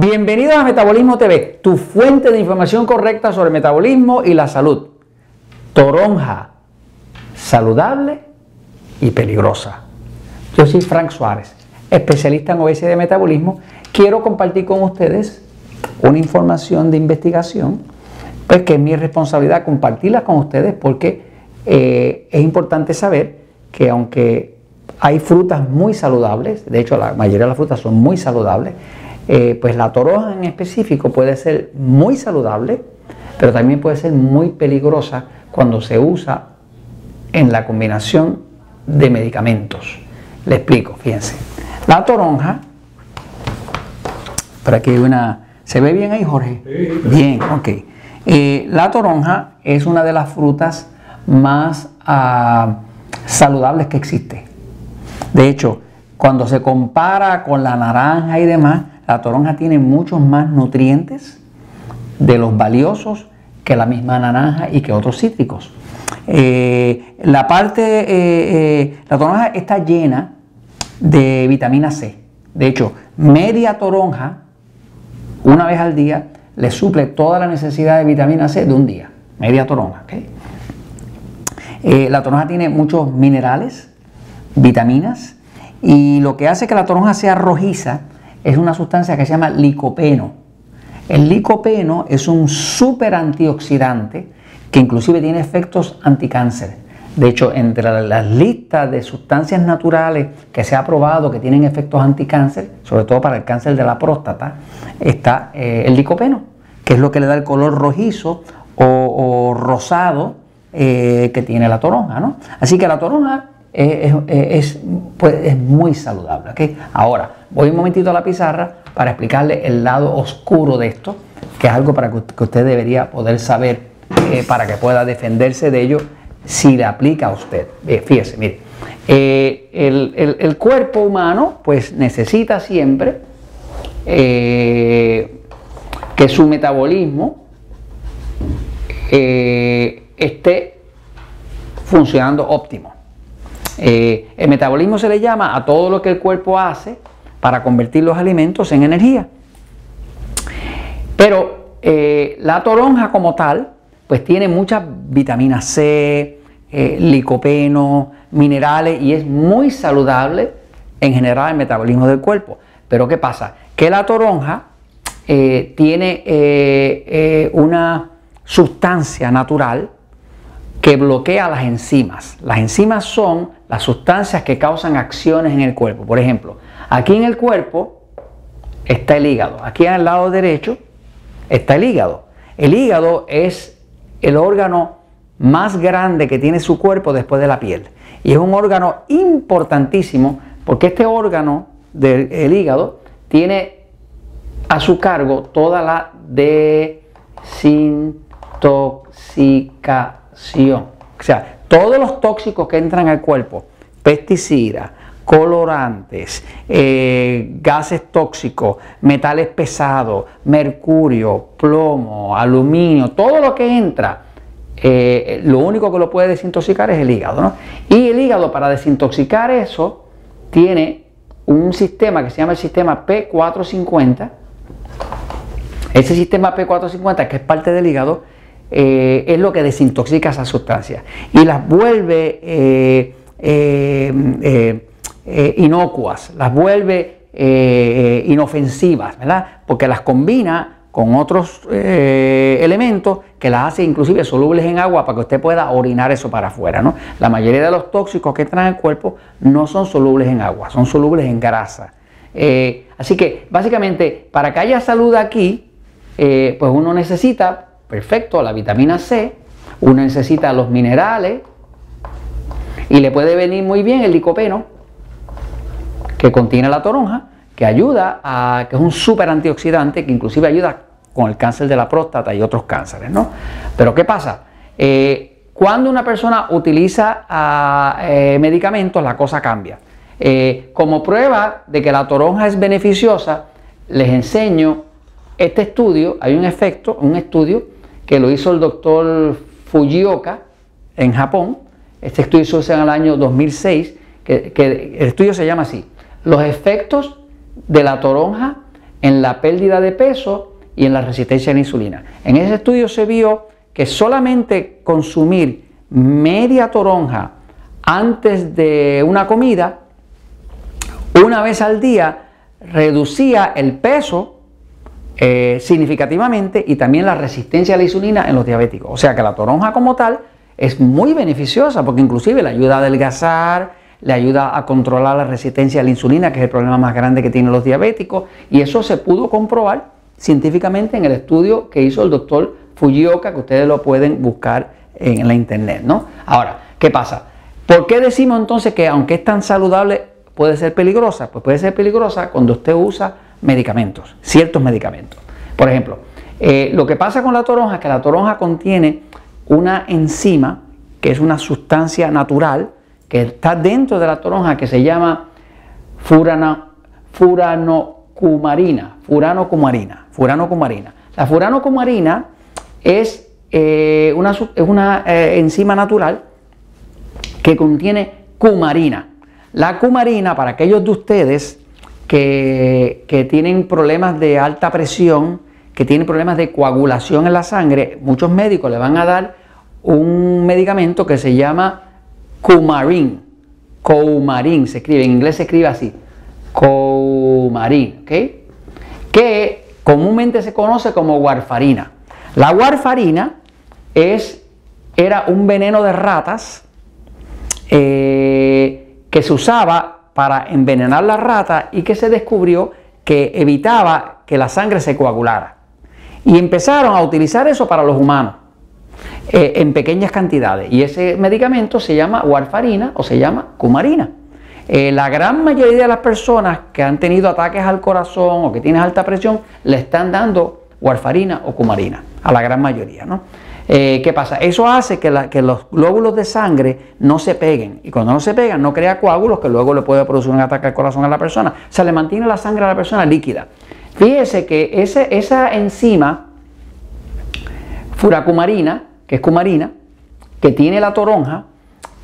Bienvenidos a Metabolismo TV, tu fuente de información correcta sobre metabolismo y la salud. Toronja, saludable y peligrosa. Yo soy Frank Suárez, especialista en obesidad y metabolismo. Quiero compartir con ustedes una información de investigación, pues que es mi responsabilidad compartirla con ustedes porque eh, es importante saber que aunque hay frutas muy saludables, de hecho la mayoría de las frutas son muy saludables, eh, pues la toronja en específico puede ser muy saludable, pero también puede ser muy peligrosa cuando se usa en la combinación de medicamentos. Le explico, fíjense. La toronja, para que una... ¿Se ve bien ahí, Jorge? Bien, ok. Eh, la toronja es una de las frutas más ah, saludables que existe. De hecho, cuando se compara con la naranja y demás, la toronja tiene muchos más nutrientes de los valiosos que la misma naranja y que otros cítricos. Eh, la parte, eh, eh, la toronja está llena de vitamina C. De hecho, media toronja, una vez al día, le suple toda la necesidad de vitamina C de un día. Media toronja. la toronja tiene muchos minerales, vitaminas y lo que hace que la toronja sea rojiza es una sustancia que se llama licopeno. El licopeno es un super antioxidante que inclusive tiene efectos anticáncer. De hecho, entre las listas de sustancias naturales que se ha probado que tienen efectos anticáncer, sobre todo para el cáncer de la próstata, está eh, el licopeno, que es lo que le da el color rojizo o, rosado eh, que tiene la toronja. ¿no? Así que la toronja es, pues, es, muy saludable. Ahora, voy un momentito a la pizarra para explicarle el lado oscuro de esto, que es algo para que, usted debería poder saber eh, para que pueda defenderse de ello si le aplica a usted. fíjese, mire, eh, el, cuerpo humano pues necesita siempre eh, que su metabolismo esté funcionando óptimo. Eh, el metabolismo se le llama a todo lo que el cuerpo hace para convertir los alimentos en energía. Pero eh, la toronja como tal, pues tiene muchas vitaminas C, eh, licopeno, minerales y es muy saludable en general el metabolismo del cuerpo. Pero ¿qué pasa? Que la toronja tiene una sustancia natural que bloquea las enzimas. Las enzimas son las sustancias que causan acciones en el cuerpo. Por ejemplo, aquí en el cuerpo está el hígado. Aquí al lado derecho está el hígado. El hígado es el órgano más grande que tiene su cuerpo después de la piel. Y es un órgano importantísimo porque este órgano del hígado tiene a su cargo toda la desintoxicación o sea, todos los tóxicos que entran al cuerpo, pesticidas, colorantes, eh, gases tóxicos, metales pesados, mercurio, plomo, aluminio, todo lo que entra, eh, lo único que lo puede desintoxicar es el hígado. ¿no? Y el hígado para desintoxicar eso tiene un sistema que se llama el sistema P450. Ese sistema P450 que es parte del hígado eh, es lo que desintoxica esas sustancias y las vuelve eh, eh, inocuas, las vuelve inofensivas, ¿verdad? Porque las combina con otros elementos que las hace inclusive solubles en agua para que usted pueda orinar eso para afuera. ¿no? La mayoría de los tóxicos que entran en el cuerpo no son solubles en agua, son solubles en grasa. así que básicamente para que haya salud aquí, pues uno necesita perfecto, la vitamina C, uno necesita los minerales y le puede venir muy bien el licopeno que contiene la toronja, que ayuda a, que es un súper antioxidante, que inclusive ayuda con el cáncer de la próstata y otros cánceres, ¿no? Pero ¿qué pasa? Eh, cuando una persona utiliza ah, eh, medicamentos, la cosa cambia. Eh, como prueba de que la toronja es beneficiosa, les enseño este estudio, hay un efecto, un estudio que lo hizo el doctor Fujioka en Japón. Este estudio se hizo en el año 2006, que, el estudio se llama así, los efectos de la toronja en la pérdida de peso y en la resistencia a la insulina. En ese estudio se vio que solamente consumir media toronja antes de una comida, una vez al día, reducía el peso eh, significativamente y también la resistencia a la insulina en los diabéticos. O sea que la toronja como tal es muy beneficiosa porque inclusive le ayuda a adelgazar, le ayuda a controlar la resistencia a la insulina, que es el problema más grande que tienen los diabéticos, y eso se pudo comprobar científicamente en el estudio que hizo el doctor Fujioka, que ustedes lo pueden buscar en la internet, ¿no? Ahora, ¿qué pasa? ¿Por qué decimos entonces que aunque es tan saludable puede ser peligrosa? Pues puede ser peligrosa cuando usted usa medicamentos, ciertos medicamentos. Por ejemplo, eh, lo que pasa con la toronja es que la toronja contiene una enzima, que es una sustancia natural, que está dentro de la toronja que se llama furano, furanocumarina, furanocumarina, furanocumarina. La furanocumarina es eh, una, es una eh, enzima natural que contiene cumarina. La cumarina, para aquellos de ustedes que, tienen problemas de alta presión, que tienen problemas de coagulación en la sangre, muchos médicos le van a dar un medicamento que se llama Coumarin. Coumarin se escribe, en inglés se escribe así. Coumarin, ¿ok? Que comúnmente se conoce como warfarina. La warfarina es, era un veneno de ratas eh, que se usaba para envenenar la rata y que se descubrió que evitaba que la sangre se coagulara. Y empezaron a utilizar eso para los humanos. Eh, en pequeñas cantidades. Y ese medicamento se llama warfarina o se llama cumarina. Eh, la gran mayoría de las personas que han tenido ataques al corazón o que tienen alta presión le están dando warfarina o cumarina, a la gran mayoría. ¿no? Eh, ¿Qué pasa? Eso hace que, los glóbulos de sangre no se peguen y cuando no se pegan no crea coágulos que luego le puede producir un ataque al corazón a la persona. O sea, le mantiene la sangre a la persona líquida. Fíjese que esa enzima furacumarina que es cumarina, que tiene la toronja,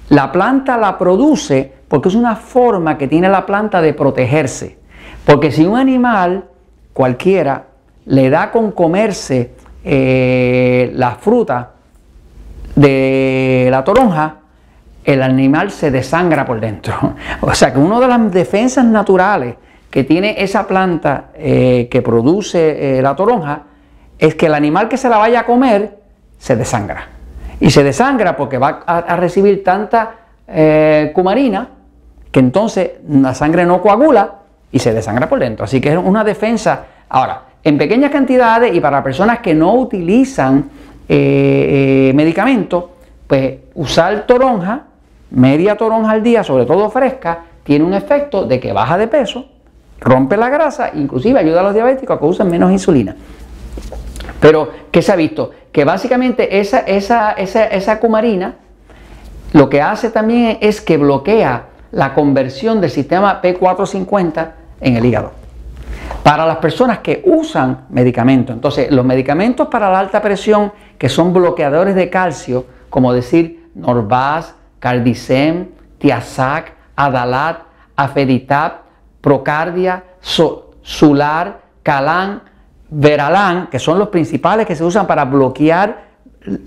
la planta la produce porque es una forma que tiene la planta de protegerse. Porque si un animal cualquiera le da con comerse eh, la fruta de la toronja, el animal se desangra por dentro. O sea que una de las defensas naturales que tiene esa planta eh, que produce eh, la toronja es que el animal que se la vaya a comer se desangra. Y se desangra porque va a, recibir tanta cumarina que entonces la sangre no coagula y se desangra por dentro. Así que es una defensa. Ahora, en pequeñas cantidades y para personas que no utilizan eh, eh, medicamentos, pues usar toronja, media toronja al día, sobre todo fresca, tiene un efecto de que baja de peso, rompe la grasa, inclusive ayuda a los diabéticos a que usen menos insulina. Pero, ¿qué se ha visto? Que básicamente esa, esa, esa, cumarina lo que hace también es que bloquea la conversión del sistema P450 en el hígado. Para las personas que usan medicamentos, entonces los medicamentos para la alta presión que son bloqueadores de calcio, como decir Norvas, Cardicem, Tiazac, Adalat, Afeditab, Procardia, Sular, Calan, Veralán, que son los principales que se usan para bloquear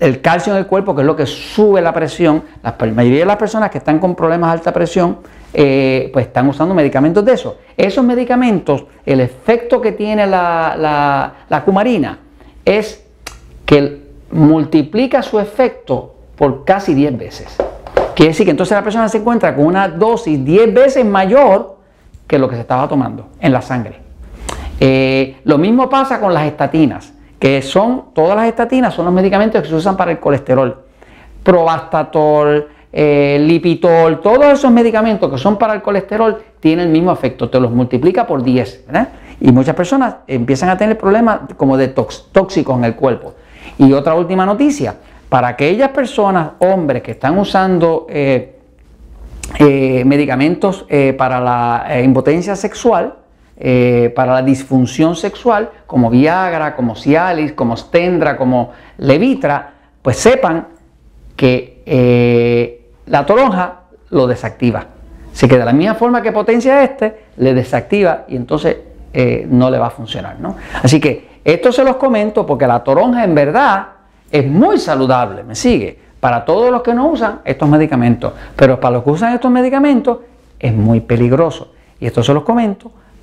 el calcio en el cuerpo, que es lo que sube la presión. La mayoría de las personas que están con problemas de alta presión, eh, pues están usando medicamentos de eso. Esos medicamentos, el efecto que tiene la, la cumarina es que multiplica su efecto por casi 10 veces. Quiere decir que entonces la persona se encuentra con una dosis 10 veces mayor que lo que se estaba tomando en la sangre. Eh, lo mismo pasa con las estatinas, que son, todas las estatinas son los medicamentos que se usan para el colesterol. Probastatol, eh, lipitol, todos esos medicamentos que son para el colesterol tienen el mismo efecto, te los multiplica por 10. Y muchas personas empiezan a tener problemas como de tóxicos en el cuerpo. Y otra última noticia, para aquellas personas, hombres que están usando eh, medicamentos para la impotencia sexual, eh, para la disfunción sexual, como Viagra, como Cialis, como Stendra, como Levitra, pues sepan que eh, la toronja lo desactiva. Se queda de la misma forma que potencia este, le desactiva y entonces eh, no le va a funcionar. ¿no? Así que esto se los comento porque la toronja en verdad es muy saludable, me sigue, para todos los que no usan estos medicamentos, pero para los que usan estos medicamentos es muy peligroso. Y esto se los comento